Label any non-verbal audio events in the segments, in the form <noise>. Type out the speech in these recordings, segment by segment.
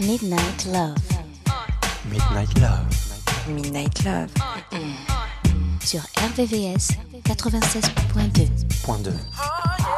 Midnight Love. Midnight Love. Midnight Love. Sur RVVS 96.2.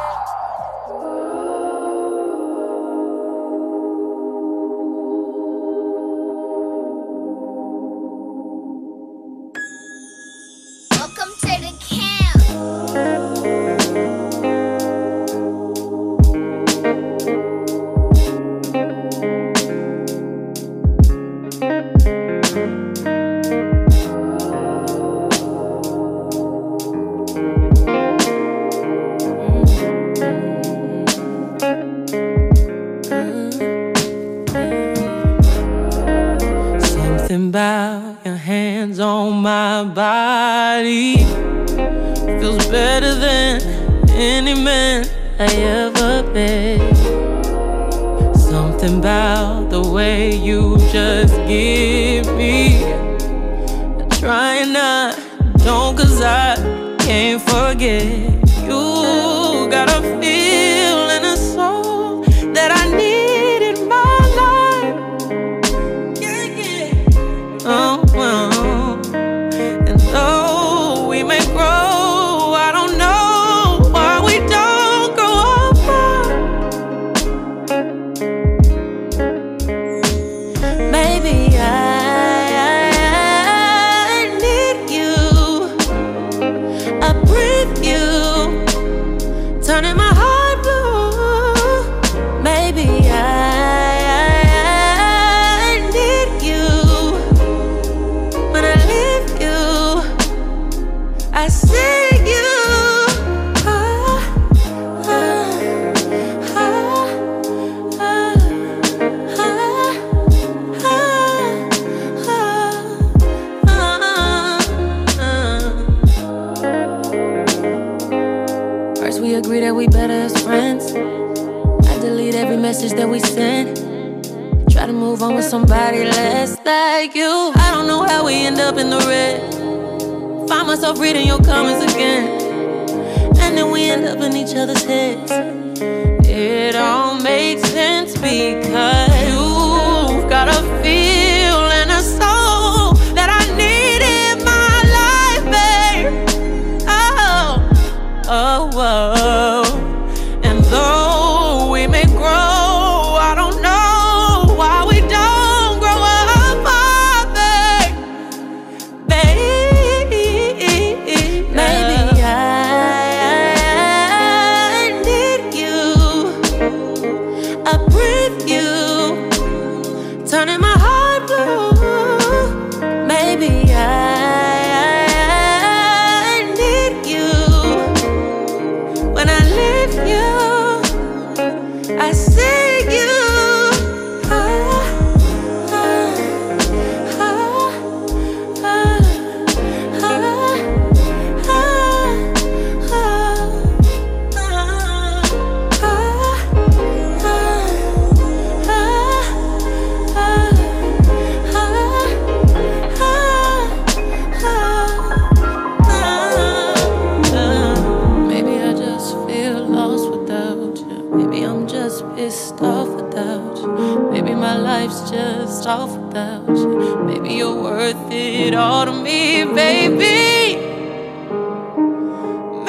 just off without you. Maybe you're worth it all to me, baby.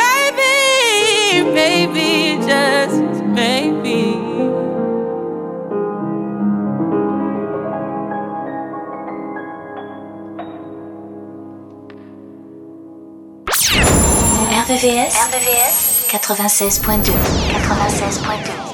Maybe, maybe, just maybe. RVVS, RVVS 96.2 96.2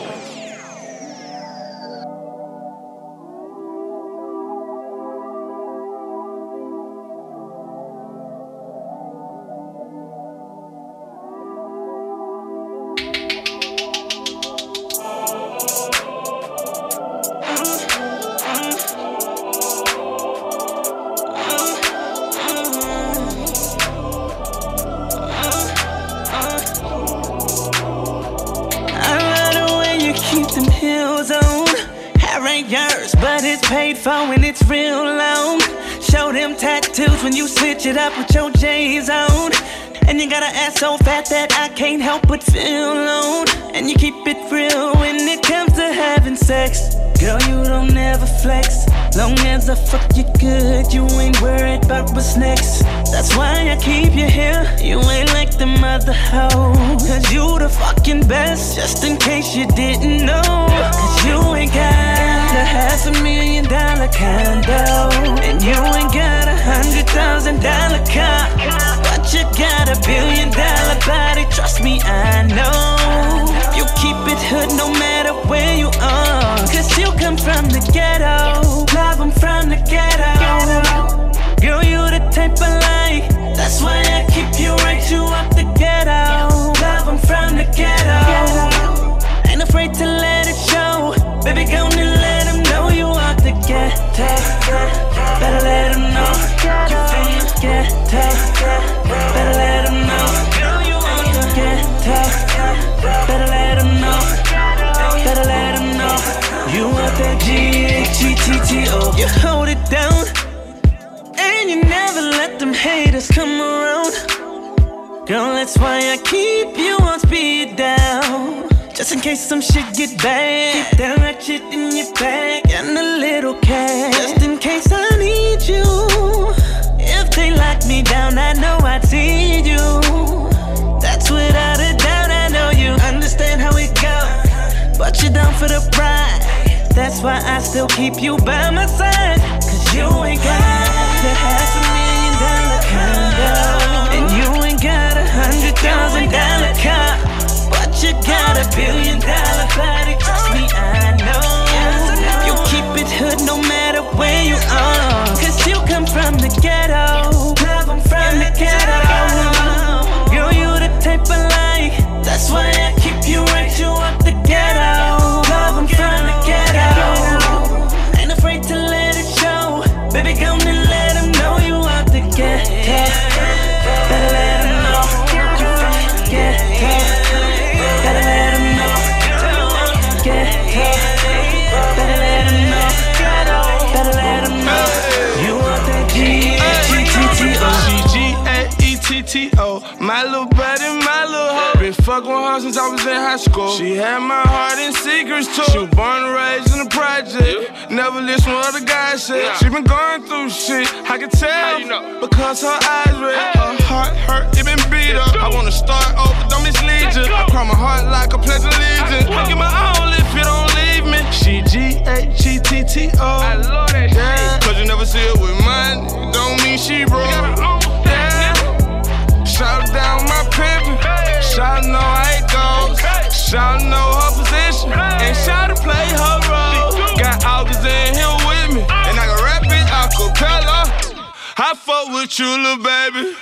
ghetto. You hold it down. And you never let them haters come around. Girl, that's why I keep you on speed down. Just in case some shit get bad. Keep that ratchet in your bag and a little cash. Just in case I need you. If they lock me down, I know I'd see you. That's without a doubt, I know you understand how it goes. But you're down for the ride. That's why I still keep you by my side. Cause you ain't got the half a million dollar condo. And you ain't got a hundred thousand dollar car. But you got a billion dollar body. Trust me, I know. You keep it hood no matter where you are. Cause you come from the ghetto. Love, I'm from the ghetto. G-A-E-T-T-O. My little buddy, my little hoe. Been fucking with her since I was in high school. She had my heart in secrets too. She was born and raised in the project. Never listen what other guys say. She been going through shit. I can tell. Because her eyes red. Her heart hurt, it been beat up. I wanna start over, don't mislead you. I cry my heart like a pledge of allegiance. Give my all if you don't leave me. She G-A-G-T-T-O. I love that yeah. Cause you never see her with money. Don't mean she broke. Shout down my pimpin'. Shout know how it goes. Shout know her position. And shout to play her role. Got August in here with me. And I can rap it a cappella. I fuck with you, little baby.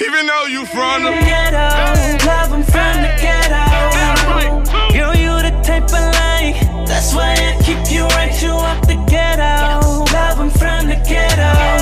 Even though you from the ghetto. Love, I'm from the ghetto. Girl, you the type I like. That's why I keep you right, you out the ghetto. Love, I'm from the ghetto.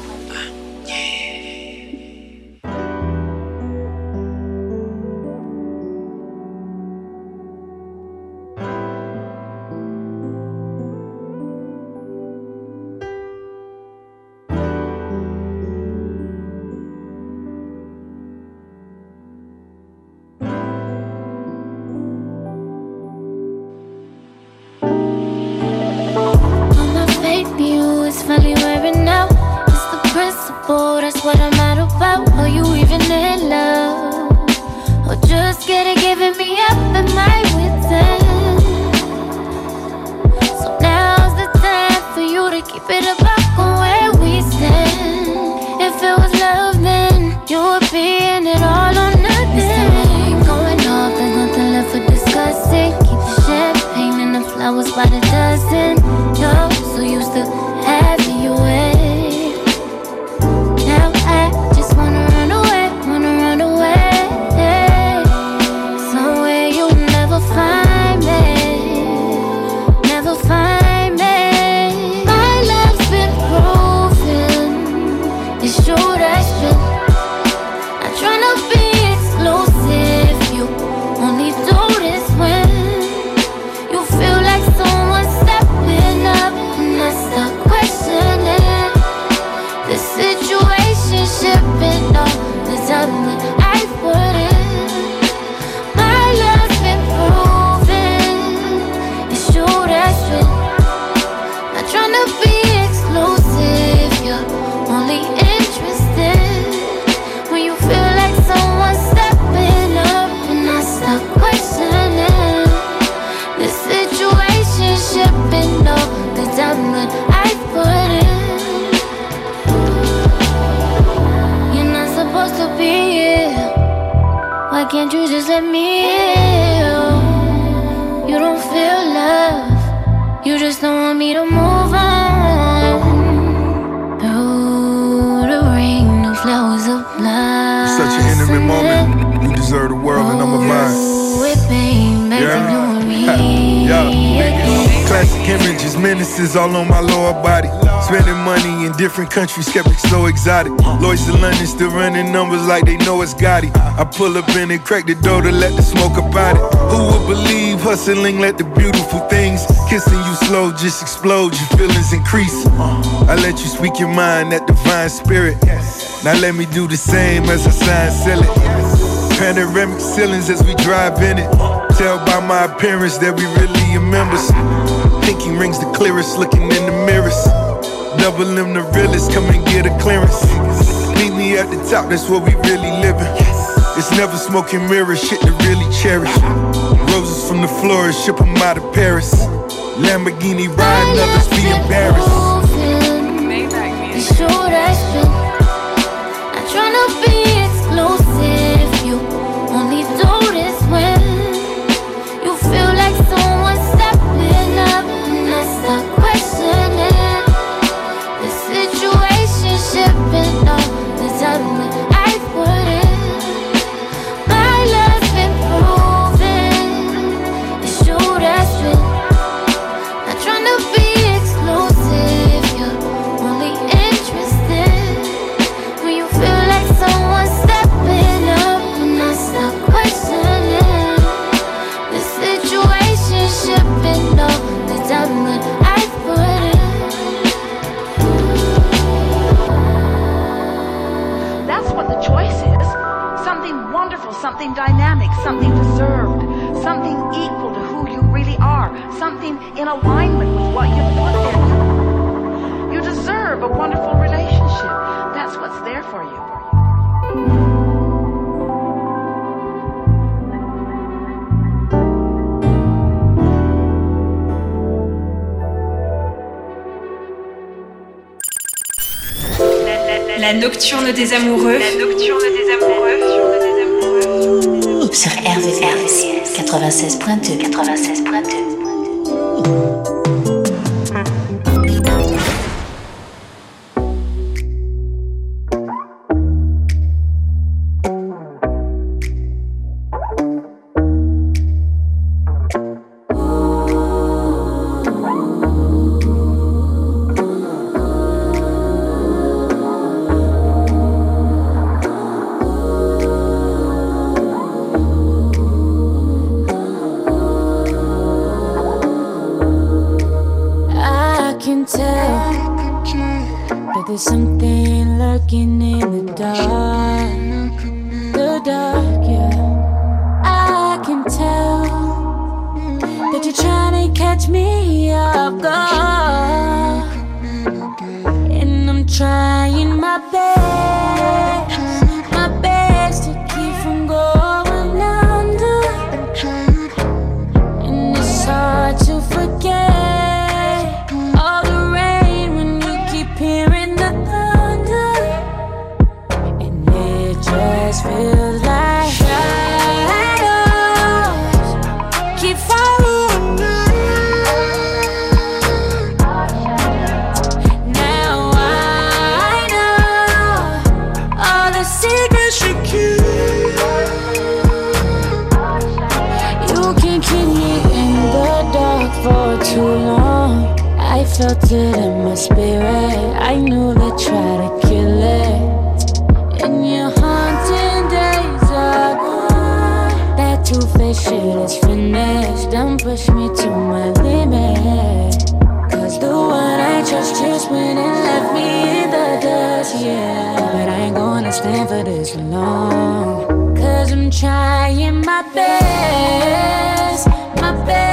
Menaces all on my lower body. Spending money in different countries, kept it so exotic. Lloyds in London still running numbers like they know it's Gotti. I pull up in and crack the door to let the smoke about it. Who would believe hustling let the beautiful things kissing you slow just explode, your feelings increase. I let you speak your mind, that divine spirit. Now let me do the same as I sign, sell it. Panoramic ceilings as we drive in it. Tell by my appearance that we really are members. Pinky rings the clearest, looking in the mirrors. Double M the realest, come and get a clearance. Meet me at the top, that's where we really living. It's never smoking mirrors, shit to really cherish. Roses from the florist, ship them out of Paris. Lamborghini riding, others be embarrassed. I'm trying to be exclusive. Something equal to who you really are, something in alignment with what you've put there. You deserve a wonderful relationship. That's what's there for you. La nocturne des amoureux. La nocturne des amoureux sur RVRVCS 96.2 96.2 tilted in my spirit. I knew they tried to kill it. In your haunting days of that two-faced shit is finished. Don't push me to my limit. Cause the one I trust just went and left me in the dust, yeah. But I ain't gonna stand for this long. Cause I'm trying my best, my best.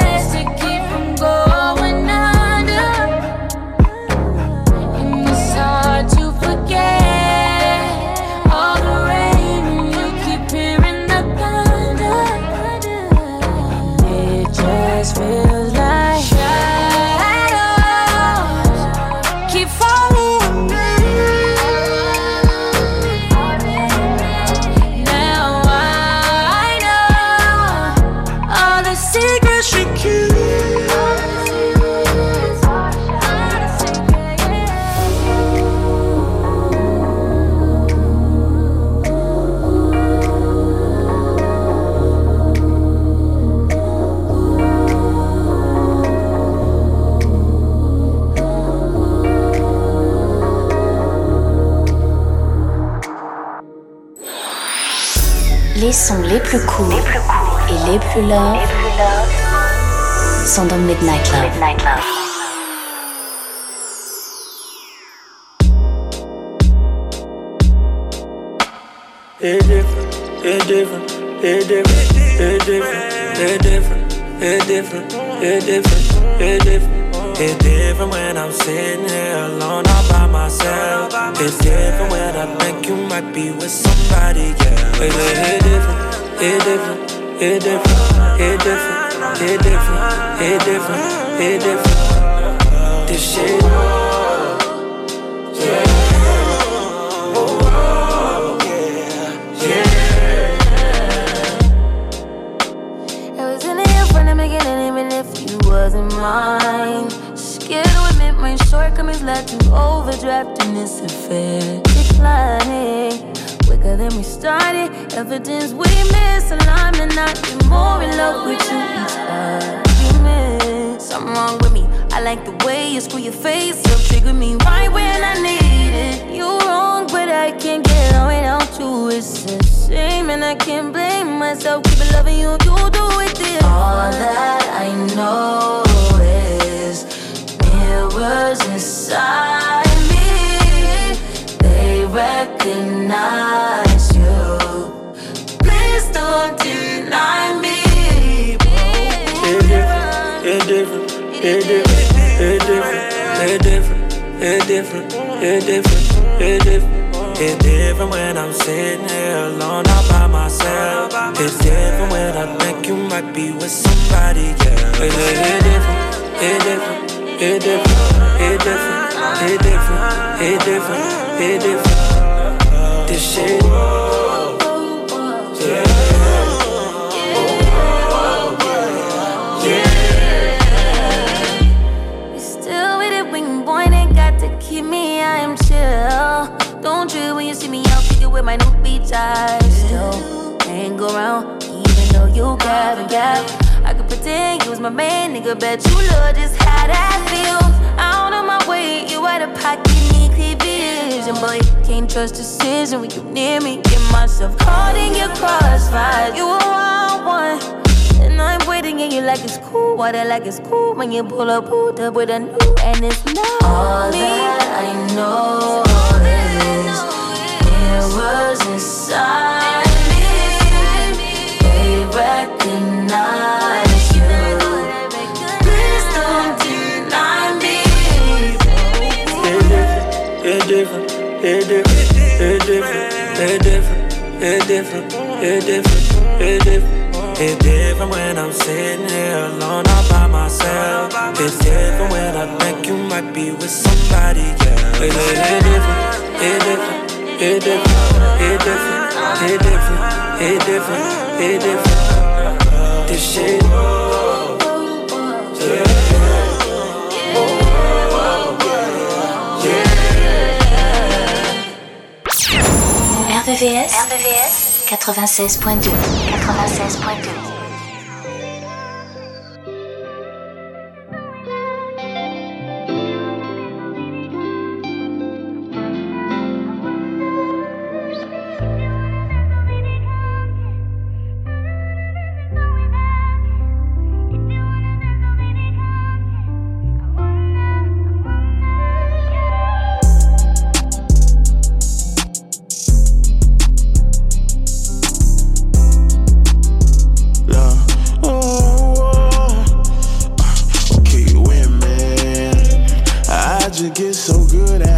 Et les love sont dans Midnight Love. Midnight Love. It's different, it's different, it's different, it's different, it's different, it's different, it's different, it's different. It's different when I'm sitting here alone all by myself. It's different when I think you might be with somebody, yeah. It's, it's different, it's different, it's different, it's different, it's different, it's different, it's different. This shit. Yeah, yeah, yeah. I wasn't mine. Scared to admit my shortcomings led to overdraft in this affair. Declining quicker than we started. Evidence we miss alignment, not be more in love with you each argument. Something wrong with me. I like the way you screw your face up, trigger me right when I need it. You wrong, but I can't get on without you. It's a shame, and I can't blame myself. Keep loving you, you do it. This. All that I know is mirrors inside me. They recognize don't deny me. It's different, it's different, it's different, it's different, it's different, it's different, it's different. It's different when I'm sitting here alone all by myself. It's different when I think you might be with somebody, yeah. It's, it's different, it's different, it's different, it's different, it's different, it's different, it's different. This shit. Still keep me, I am chill. Don't trip when you see me out kicking with my new beach eyes. Still hang around, even though you gab and gap. I could pretend you was my man, nigga. Bet you love just how that feels. Out of my way, you out of pocket, need clear vision. Boy, can't trust decision when you near me. Get myself caught in your crossfire. You a wild one. And I'm waiting and you like it's cool. Water like it's cool when you pull up, pulled up with a new and it's not All me. that I know is it was inside me. They recognize you. Please don't deny me. It's different, it's different, it's different, it's different, it's different, it's different, it's different. It's different when I'm sitting here alone all by myself. It's different when I think you might be with somebody, yeah. It's, it's different, it's different, it's different, it's different, it's different, it's different, it's different. This shit. RVVS, RVVS 96.2 96.2 Just get so good at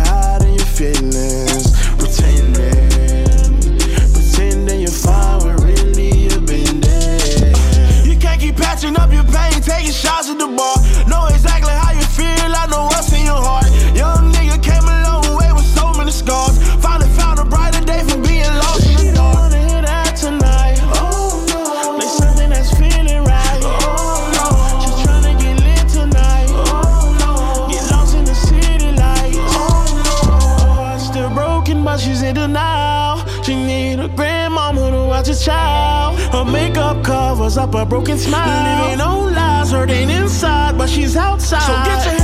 up a broken smile. Living on lies, hurting inside, but she's outside. So get your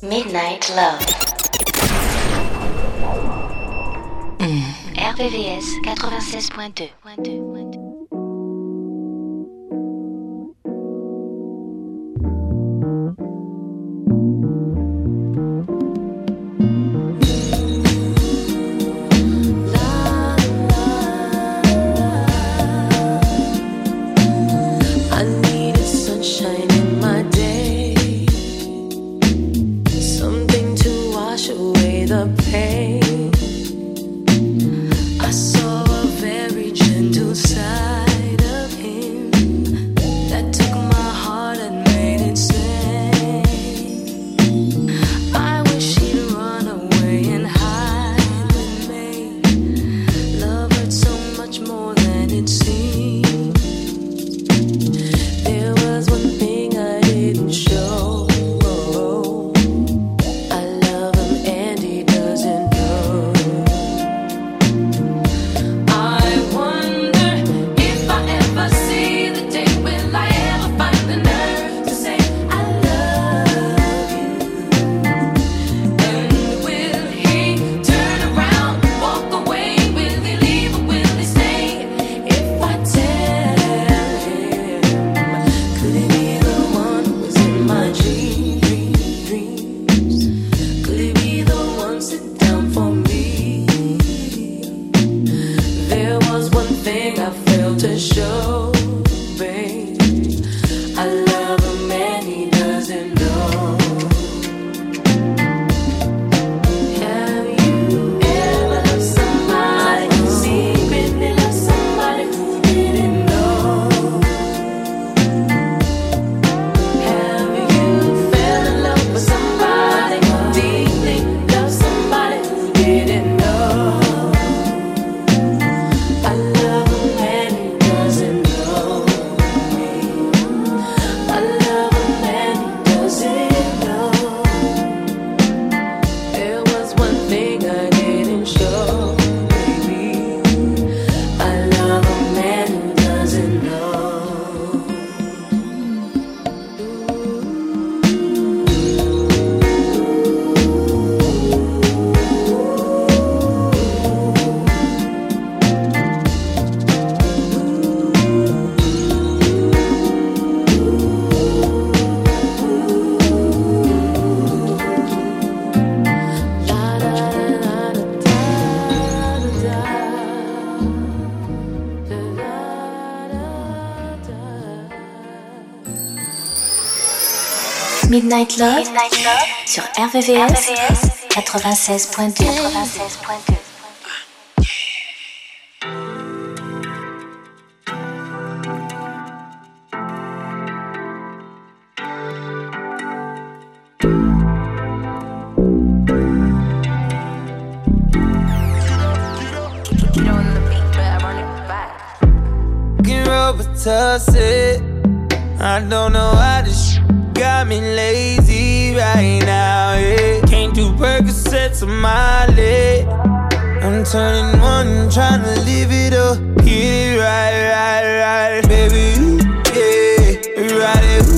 Midnight Love. Mmh. RVVS 96.2. Midnight Love, sur RVVS, RVVS 96.2. Friday.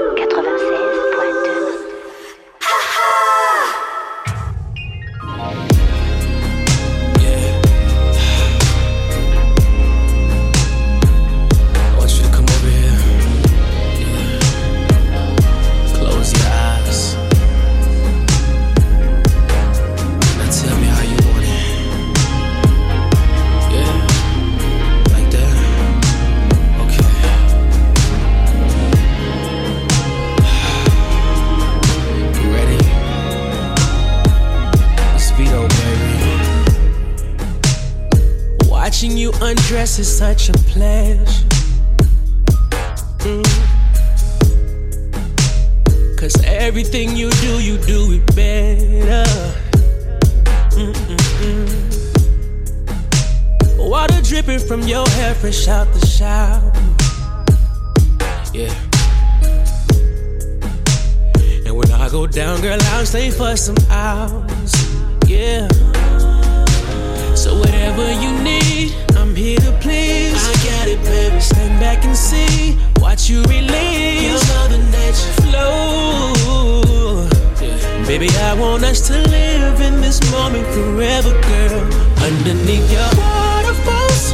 forever, girl. Underneath your waterfalls.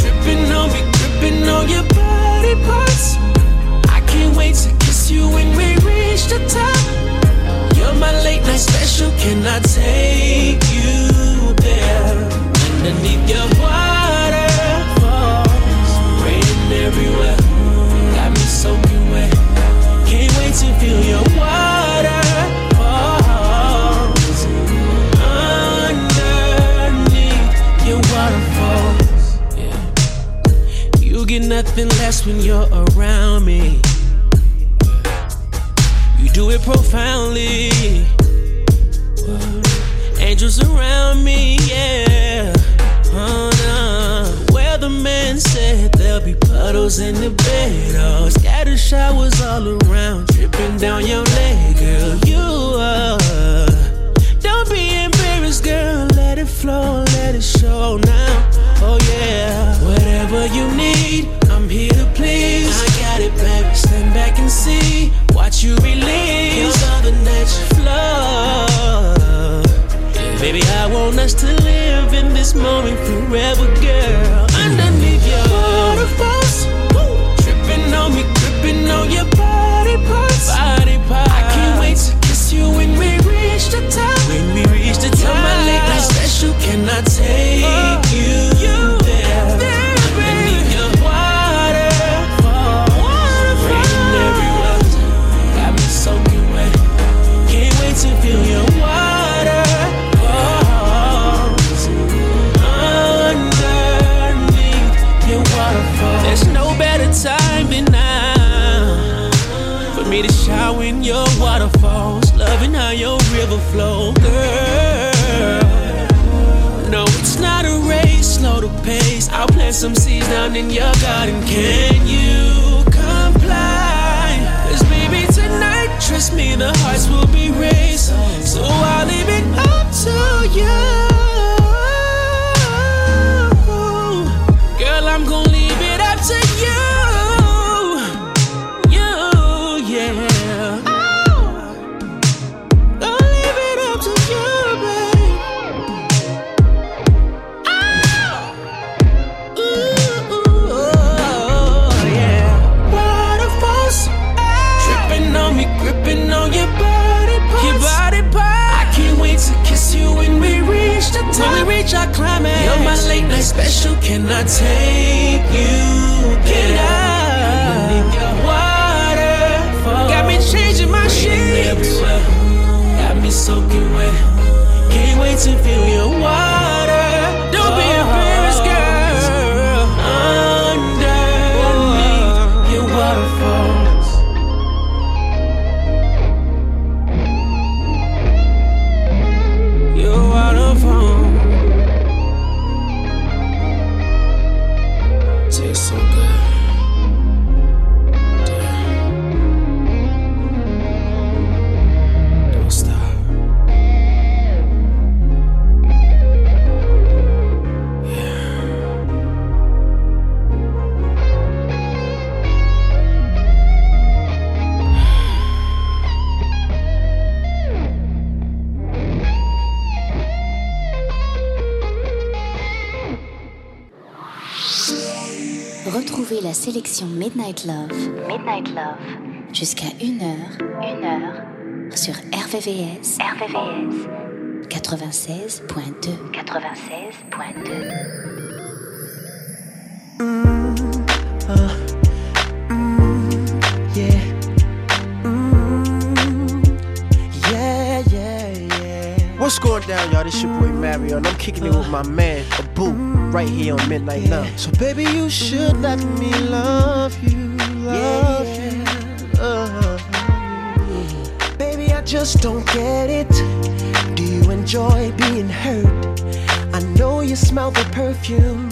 Dripping on me, gripping on your body parts. I can't wait to kiss you when we reach the top. You're my late night special. Can I take nothing less when you're around me. You do it profoundly. Angels around me, yeah. Oh, no. Man said there'll be puddles in the bed. Oh, scatter showers all around, dripping down your leg, girl. You are. Don't be embarrassed, girl. Let it flow, let it show now. Oh yeah. Whatever you need, here to please. I got it, baby. Stand back and see. Watch you release. Your other nature flow. Baby, I want us to live in this moment forever, girl. Some seeds down in your garden. Can Can I take you there? Underneath your waterfall. Got me changing my sheets. Got me soaking wet. Can't wait to feel your water. La sélection Midnight Love. Midnight Love. Jusqu'à 1h. 1h. Sur RVVS. RVVS. 96.2. 96.2. Yeah. Mm, yeah, yeah, yeah. What's going down, y'all? This your boy Mario, and I'm kicking it with my man, Abu, right here on Midnight Love. So, baby, you should let me love you, love you. Uh, baby, I just don't get it. Do you enjoy being hurt? I know you smell the perfume,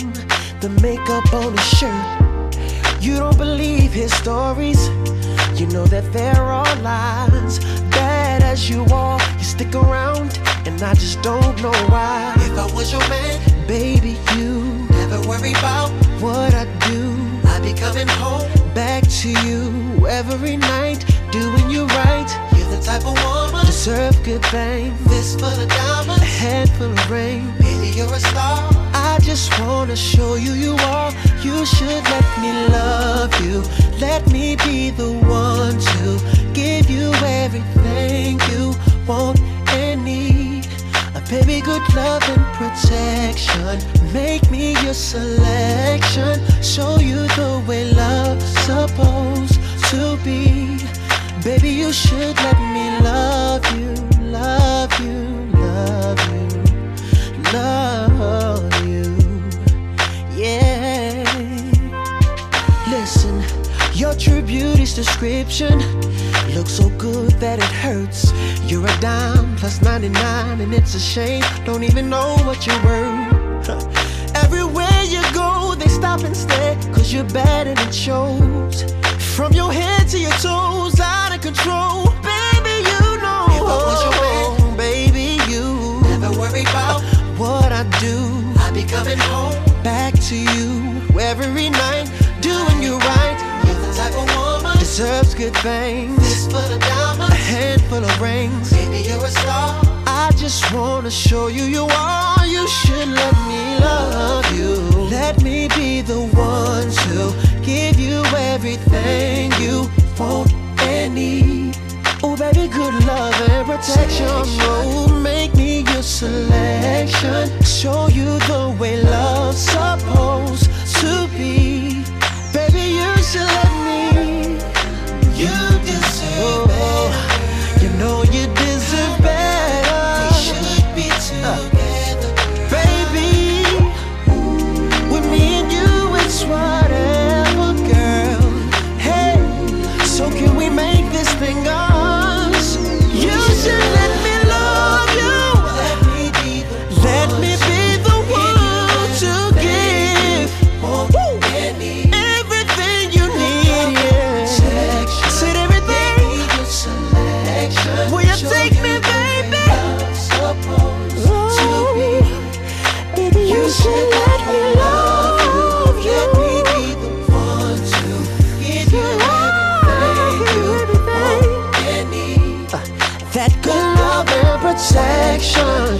the makeup on his shirt. You don't believe his stories. You know that there are all lies. Bad as you are, you stick around, and I just don't know why. If I was your man, baby, you never worry about what I do. I'd be coming home back to you every night, doing you right. You're the type of woman deserve good things. This full of diamonds, a head full of rain. Baby, you're a star. I just wanna show you you are. You should let me love you. Let me be the one to give you everything you want. Baby, good love and protection. Make me your selection. Show you the way love's supposed to be. Baby, you should let me love you, love you, love you, love you. Yeah. Listen, your true beauty's description looks so good that it hurts. You're a dime plus 99, and it's a shame. Don't even know what you're worth. <laughs> Everywhere you go, they stop and stare, cause you're bad and it shows. From your head to your toes, out of control. Baby, you know. I was your man, oh, baby, you never worry about what I do. I be coming home back to you every night, doing you right. Deserves good things. This full of diamonds, a handful of rings. Baby, you're a star. I just wanna show you you are. You should let me love you. Let me be the one to give you everything you want and need. Oh, baby, good love and protection. Oh, make me your selection. Show you the way love's supposed to be. Baby, you should let me. Protection.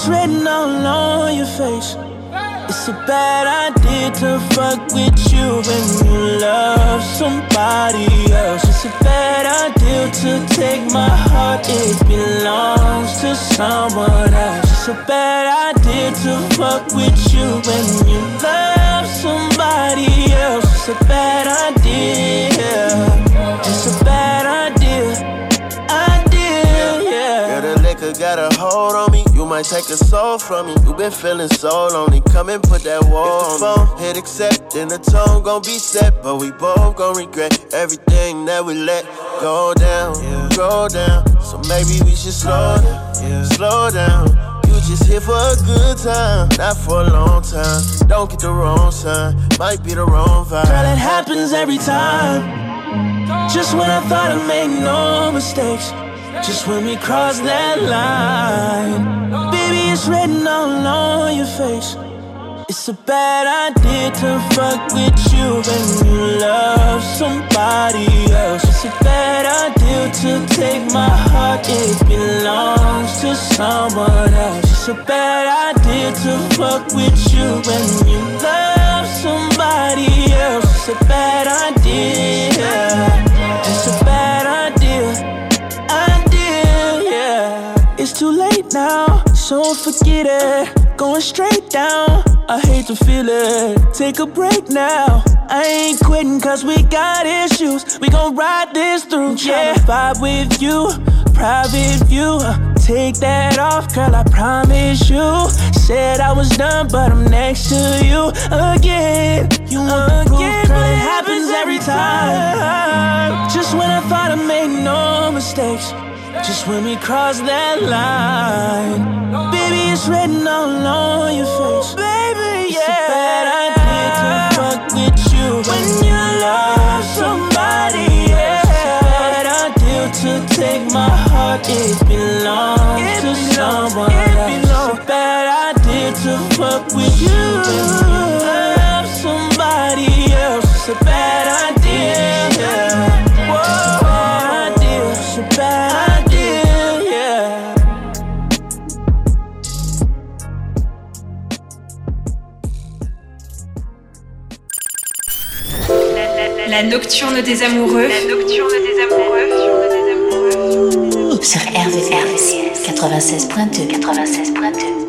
it's written all on your face. It's a bad idea to fuck with you when you love somebody else. It's a bad idea to take my heart, it belongs to someone else. It's a bad idea to fuck with you when you love somebody else. It's a bad idea. Got a hold on me. You might take a soul from me. You been feeling so lonely. Come and put that wall on phone, me. Hit accept, then the tone gon' be set. But we both gon' regret everything that we let go down, yeah. go down. So maybe we should slow down, yeah. slow down. You just here for a good time, not for a long time. Don't get the wrong sign, might be the wrong vibe. Girl, it happens every time. Just when I thought I made no mistakes. Just when we cross that line, baby, it's written all on your face. It's a bad idea to fuck with you when you love somebody else. It's a bad idea to take my heart, it belongs to someone else. It's a bad idea to fuck with you when you love somebody else. It's a bad idea. Now, so forget it. Going straight down, I hate to feel it. Take a break now. I ain't quitting cause we got issues. We gon' ride this through, yeah. Vibe with you, private view. Take that off, girl, I promise you. Said I was done, but I'm next to you again. You want again, girl, it happens every time. Just when I thought I made no mistakes. Just when we cross that line, baby, it's written all on your face. Baby, yeah. It's a bad idea to fuck with you when you love somebody else. It's a bad idea to take my heart, it belongs it to belongs, someone else. It's a bad idea to fuck with you when you love somebody else. It's a bad idea. Des amoureux. La nocturne des amoureux. Sur RVRVCS 96.2 96.2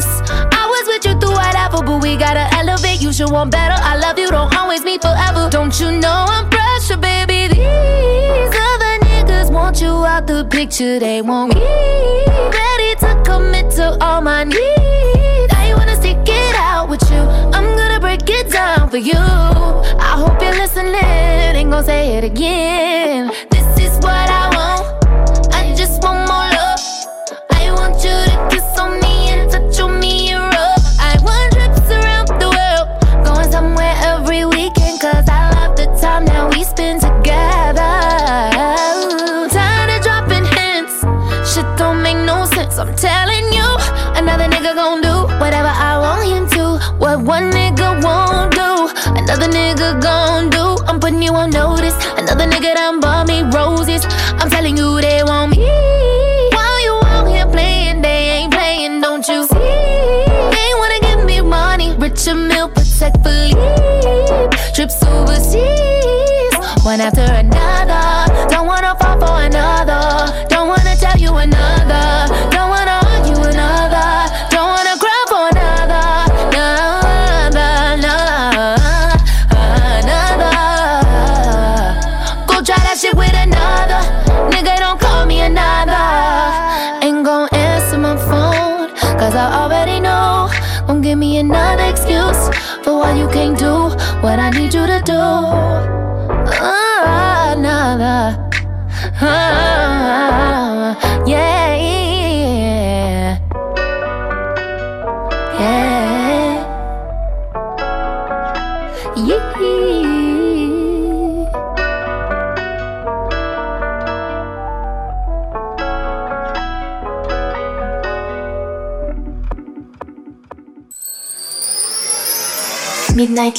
so focused. I was with you through whatever, but we gotta elevate. You should want better. I love you, don't always me forever. Don't you know I'm pressure, baby? These other niggas want you out the picture. They want me ready to commit to all my needs. I wanna stick it out with you. I'm gonna break it down for you. I hope you're listening. Ain't gonna say it again. You on notice. Another nigga done bought me roses. I'm telling you they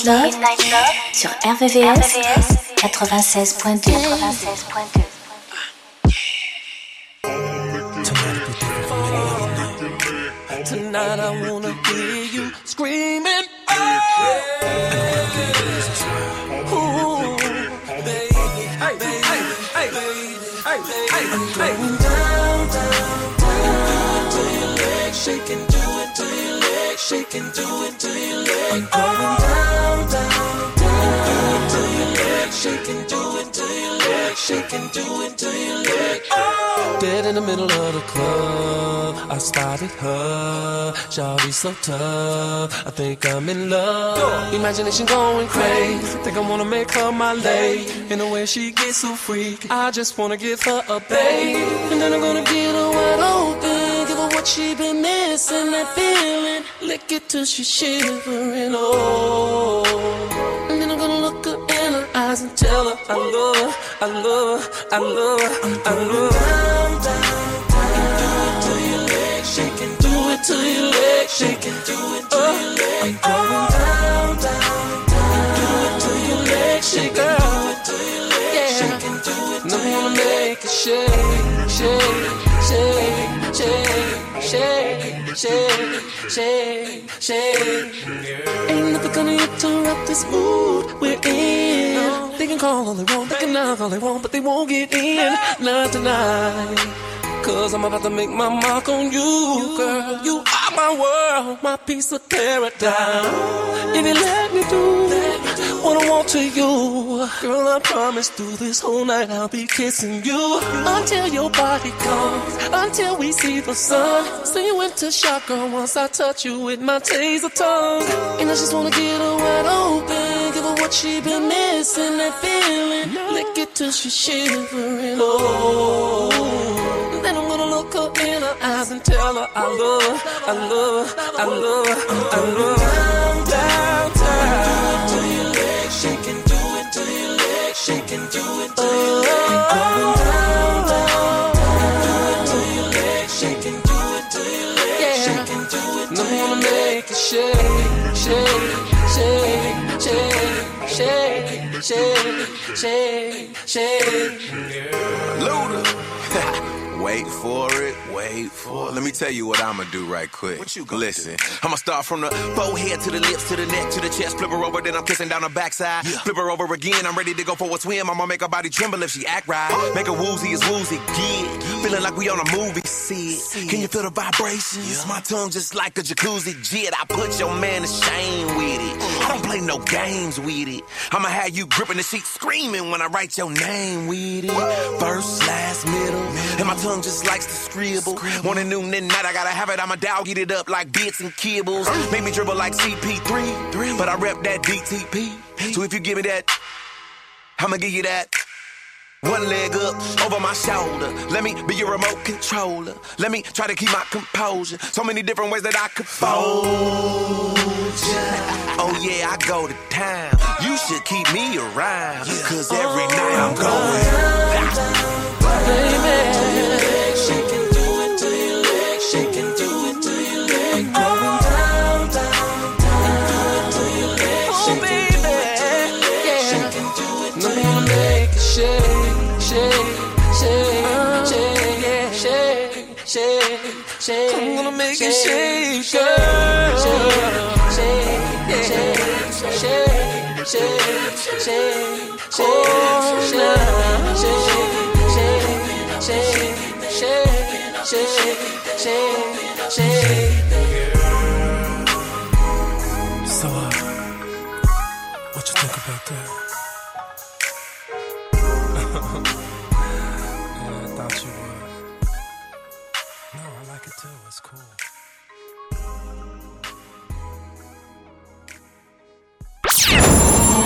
Love, sur RVVS, 96.2. 96.2. Tonight I wanna hear you screaming. Oh! Down, do it do it. Shaking, do it to your legs. Oh. Dead in the middle of the club, I spotted her. Shawty so tough, I think I'm in love. Imagination going crazy, think I wanna make her my lady. In the way she gets so freaky, I just wanna give her a baby. And then I'm gonna get her wide open, give her what she been missing, that feeling. Lick it till she's shivering, oh. Eyes and tell her I love her, I love her, I love her, I love her. Down, down, down Do it to your legs, shaking, do it to your legs, shaking, do it to your legs. I'm going down, down, down, do it to your legs, shaking, do it to your legs, shaking, do it to your legs. Make it shake, shake, shake, shake, shake, shake, shake, shake. Ain't nothing gonna interrupt this mood we're in. They can call all they want, they can knock all they want, but they won't get in. Not tonight. Cause I'm about to make my mark on you, girl. You are my world, my piece of paradise. If you let me do what I want to you, girl, I promise through this whole night I'll be kissing you until your body comes, until we see the sun. See you into shock, girl, once I touch you with my taser tongue. And I just wanna get her wide open, give her what she been missing, that feeling. Lick it till she's shivering, oh. Tell her I love her, I love her, I love her, I love her. Down, down, down. Do it to your legs, shaking, do it to your legs, shaking, do it oh, to your legs. Going down, down, down. Do it to your legs, shaking, do it to your legs, shaking, do it to your legs. And I wanna make it shake, shake, shake, shake, shake, shake, shake, shake. Luda. Wait for it, wait for it. Let me tell you what I'ma do right quick. What you gonna Listen, I'ma start from the forehead to the lips to the neck to the chest, flip her over, then I'm kissing down her backside. Flip her over again, I'm ready to go for a swim. I'ma make her body tremble if she act right. Make her woozy as woozy, get. Feeling like we on a movie set. Can you feel the vibrations? My tongue just like a jacuzzi jet. I put your man to shame with it. I don't play no games with it. I'ma have you gripping the sheet, screaming when I write your name with it. First, last, middle, and my tongue just likes to scribble. Morning, noon, and night, I gotta have it. I'ma dog eat it up like bits and kibbles. Make me dribble like CP3, but I rep that DTP. So if you give me that, I'ma give you that. One leg up over my shoulder. Let me be your remote controller. Let me try to keep my composure. So many different ways that I could fold. Oh yeah, I go to town. You should keep me around. Cause every night I'm going. Baby, shake, shake, shake, shake, shake, shake, shake. I'm gonna make it shake, girl. Shake, shake, shake, shake, shake, shake, shake, shake, shake, shake, shake, shake. So, uh, what you think about that?